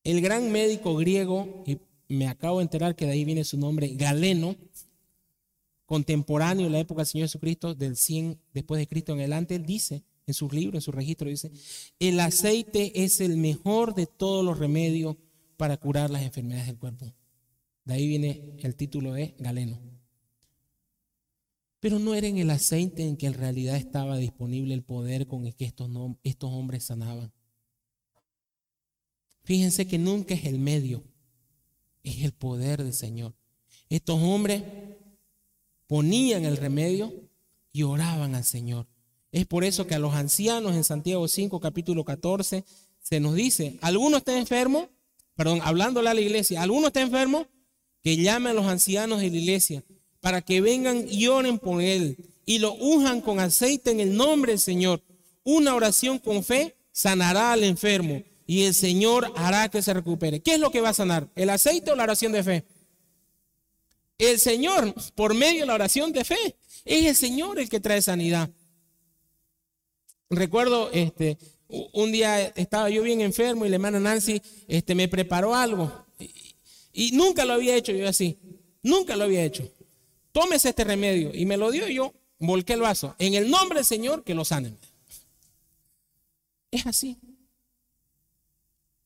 El gran médico griego, y me acabo de enterar que de ahí viene su nombre, Galeno, contemporáneo en la época del Señor Jesucristo, del 100 después de Cristo en adelante, él dice en sus libros, en su registro, dice, el aceite es el mejor de todos los remedios para curar las enfermedades del cuerpo. De ahí viene el título de Galeno. Pero no era en el aceite en que en realidad estaba disponible el poder con el que estos, estos hombres sanaban. Fíjense que nunca es el medio, es el poder del Señor. Estos hombres ponían el remedio y oraban al Señor. Es por eso que a los ancianos en Santiago 5, capítulo 14, se nos dice, ¿alguno está enfermo? Perdón, hablándole a la iglesia, ¿alguno está enfermo? Que llame a los ancianos de la iglesia para que vengan y oren por él y lo unjan con aceite en el nombre del Señor. Una oración con fe sanará al enfermo y el Señor hará que se recupere. ¿Qué es lo que va a sanar? ¿El aceite o la oración de fe? El Señor, por medio de la oración de fe, es el Señor el que trae sanidad. Recuerdo, este, un día estaba yo bien enfermo y la hermana Nancy este, me preparó algo. Y, y nunca lo había hecho yo así. Nunca lo había hecho. Tómese este remedio. Y me lo dio yo volqué el vaso. En el nombre del Señor, que lo sanen. Es así.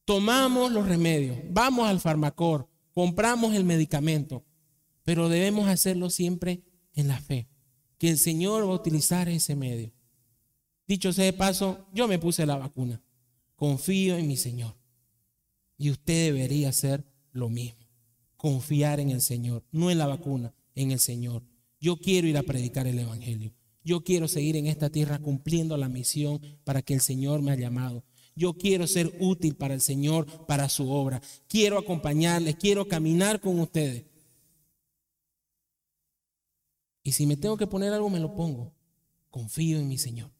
Tomamos los remedios, vamos al farmacor, compramos el medicamento, pero debemos hacerlo siempre en la fe, que el Señor va a utilizar ese medio. Dicho sea de paso, yo me puse la vacuna. Confío en mi Señor. Y usted debería hacer lo mismo. Confiar en el Señor, no en la vacuna, en el Señor. Yo quiero ir a predicar el Evangelio. Yo quiero seguir en esta tierra cumpliendo la misión para que el Señor me ha llamado. Yo quiero ser útil para el Señor, para su obra. Quiero acompañarles, quiero caminar con ustedes. Y si me tengo que poner algo, me lo pongo. Confío en mi Señor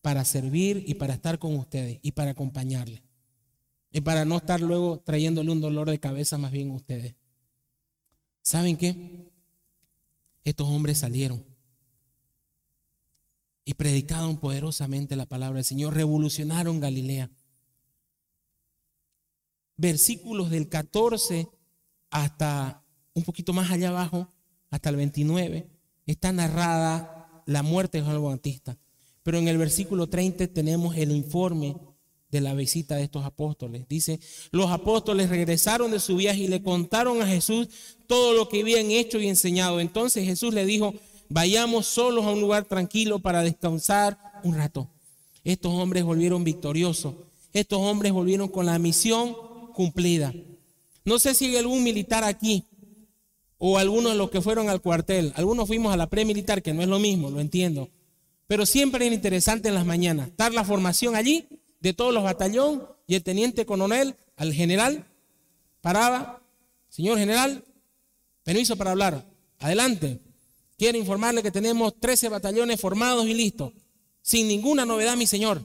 para servir y para estar con ustedes y para acompañarles. Y para no estar luego trayéndole un dolor de cabeza más bien a ustedes. ¿Saben qué? Estos hombres salieron y predicaron poderosamente la palabra del Señor, revolucionaron Galilea. Versículos del 14 hasta un poquito más allá abajo, hasta el 29, está narrada la muerte de Juan Bautista. Pero en el versículo 30 tenemos el informe de la visita de estos apóstoles. Dice, los apóstoles regresaron de su viaje y le contaron a Jesús todo lo que habían hecho y enseñado. Entonces Jesús le dijo, vayamos solos a un lugar tranquilo para descansar un rato. Estos hombres volvieron victoriosos. Estos hombres volvieron con la misión cumplida. No sé si hay algún militar aquí o algunos de los que fueron al cuartel. Algunos fuimos a la pre-militar, que no es lo mismo, lo entiendo. Pero siempre es interesante en las mañanas dar la formación allí de todos los batallón y el teniente coronel al general paraba. Señor general, permiso para hablar. Adelante. Quiero informarle que tenemos 13 batallones formados y listos. Sin ninguna novedad, mi señor.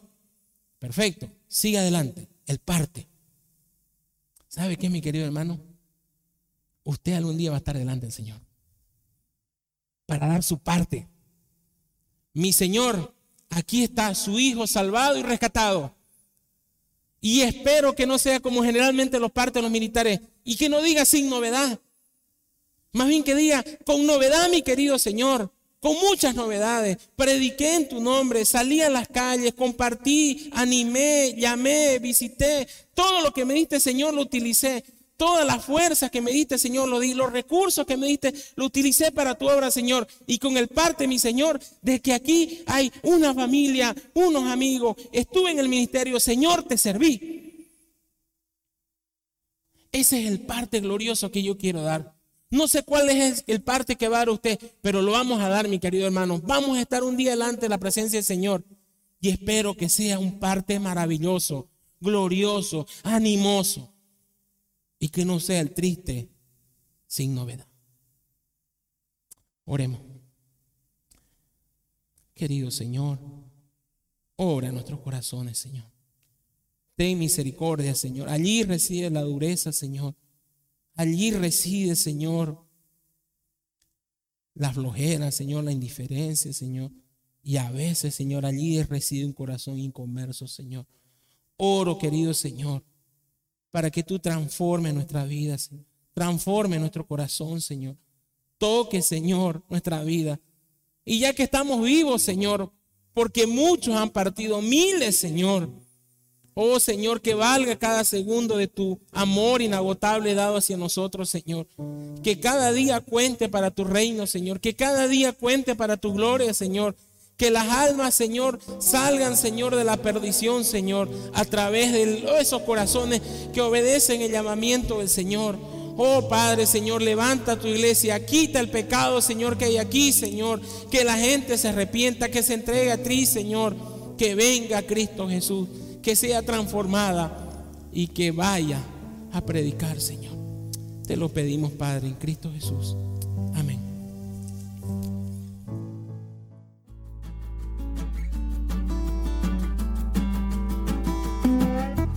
Perfecto. Sigue adelante. El parte. ¿Sabe qué, mi querido hermano? Usted algún día va a estar delante del Señor. Para dar su parte. Mi Señor, aquí está su Hijo salvado y rescatado. Y espero que no sea como generalmente los parten los militares y que no diga sin novedad. Más bien que diga, con novedad, mi querido Señor, con muchas novedades. Prediqué en tu nombre, salí a las calles, compartí, animé, llamé, visité. Todo lo que me diste, Señor, lo utilicé. Todas las fuerzas que me diste, Señor, lo di. Los recursos que me diste, lo utilicé para tu obra, Señor. Y con el parte, mi Señor, de que aquí hay una familia, unos amigos. Estuve en el ministerio, Señor, te serví. Ese es el parte glorioso que yo quiero dar. No sé cuál es el parte que va a dar usted, pero lo vamos a dar, mi querido hermano. Vamos a estar un día delante de la presencia del Señor. Y espero que sea un parte maravilloso, glorioso, animoso. Y que no sea el triste sin novedad. Oremos. Querido Señor, obra en nuestros corazones, Señor. Ten misericordia, Señor. Allí reside la dureza, Señor. Allí reside, Señor, la flojera, Señor, la indiferencia, Señor. Y a veces, Señor, allí reside un corazón inconverso, Señor. Oro, querido Señor, para que tú transformes nuestra vida, Señor. Transforme nuestro corazón, Señor. Toque, Señor, nuestra vida. Y ya que estamos vivos, Señor, porque muchos han partido, miles, Señor Oh Señor, que valga cada segundo de tu amor inagotable dado hacia nosotros, Señor. Que cada día cuente para tu reino, Señor. Que cada día cuente para tu gloria, Señor. Que las almas, Señor, salgan, Señor, de la perdición, Señor, a través de esos corazones que obedecen el llamamiento del Señor. Oh Padre, Señor, levanta tu iglesia, quita el pecado, Señor, que hay aquí, Señor. Que la gente se arrepienta, que se entregue a ti, Señor. Que venga Cristo Jesús que sea transformada y que vaya a predicar, Señor. Te lo pedimos, Padre, en Cristo Jesús. Amén.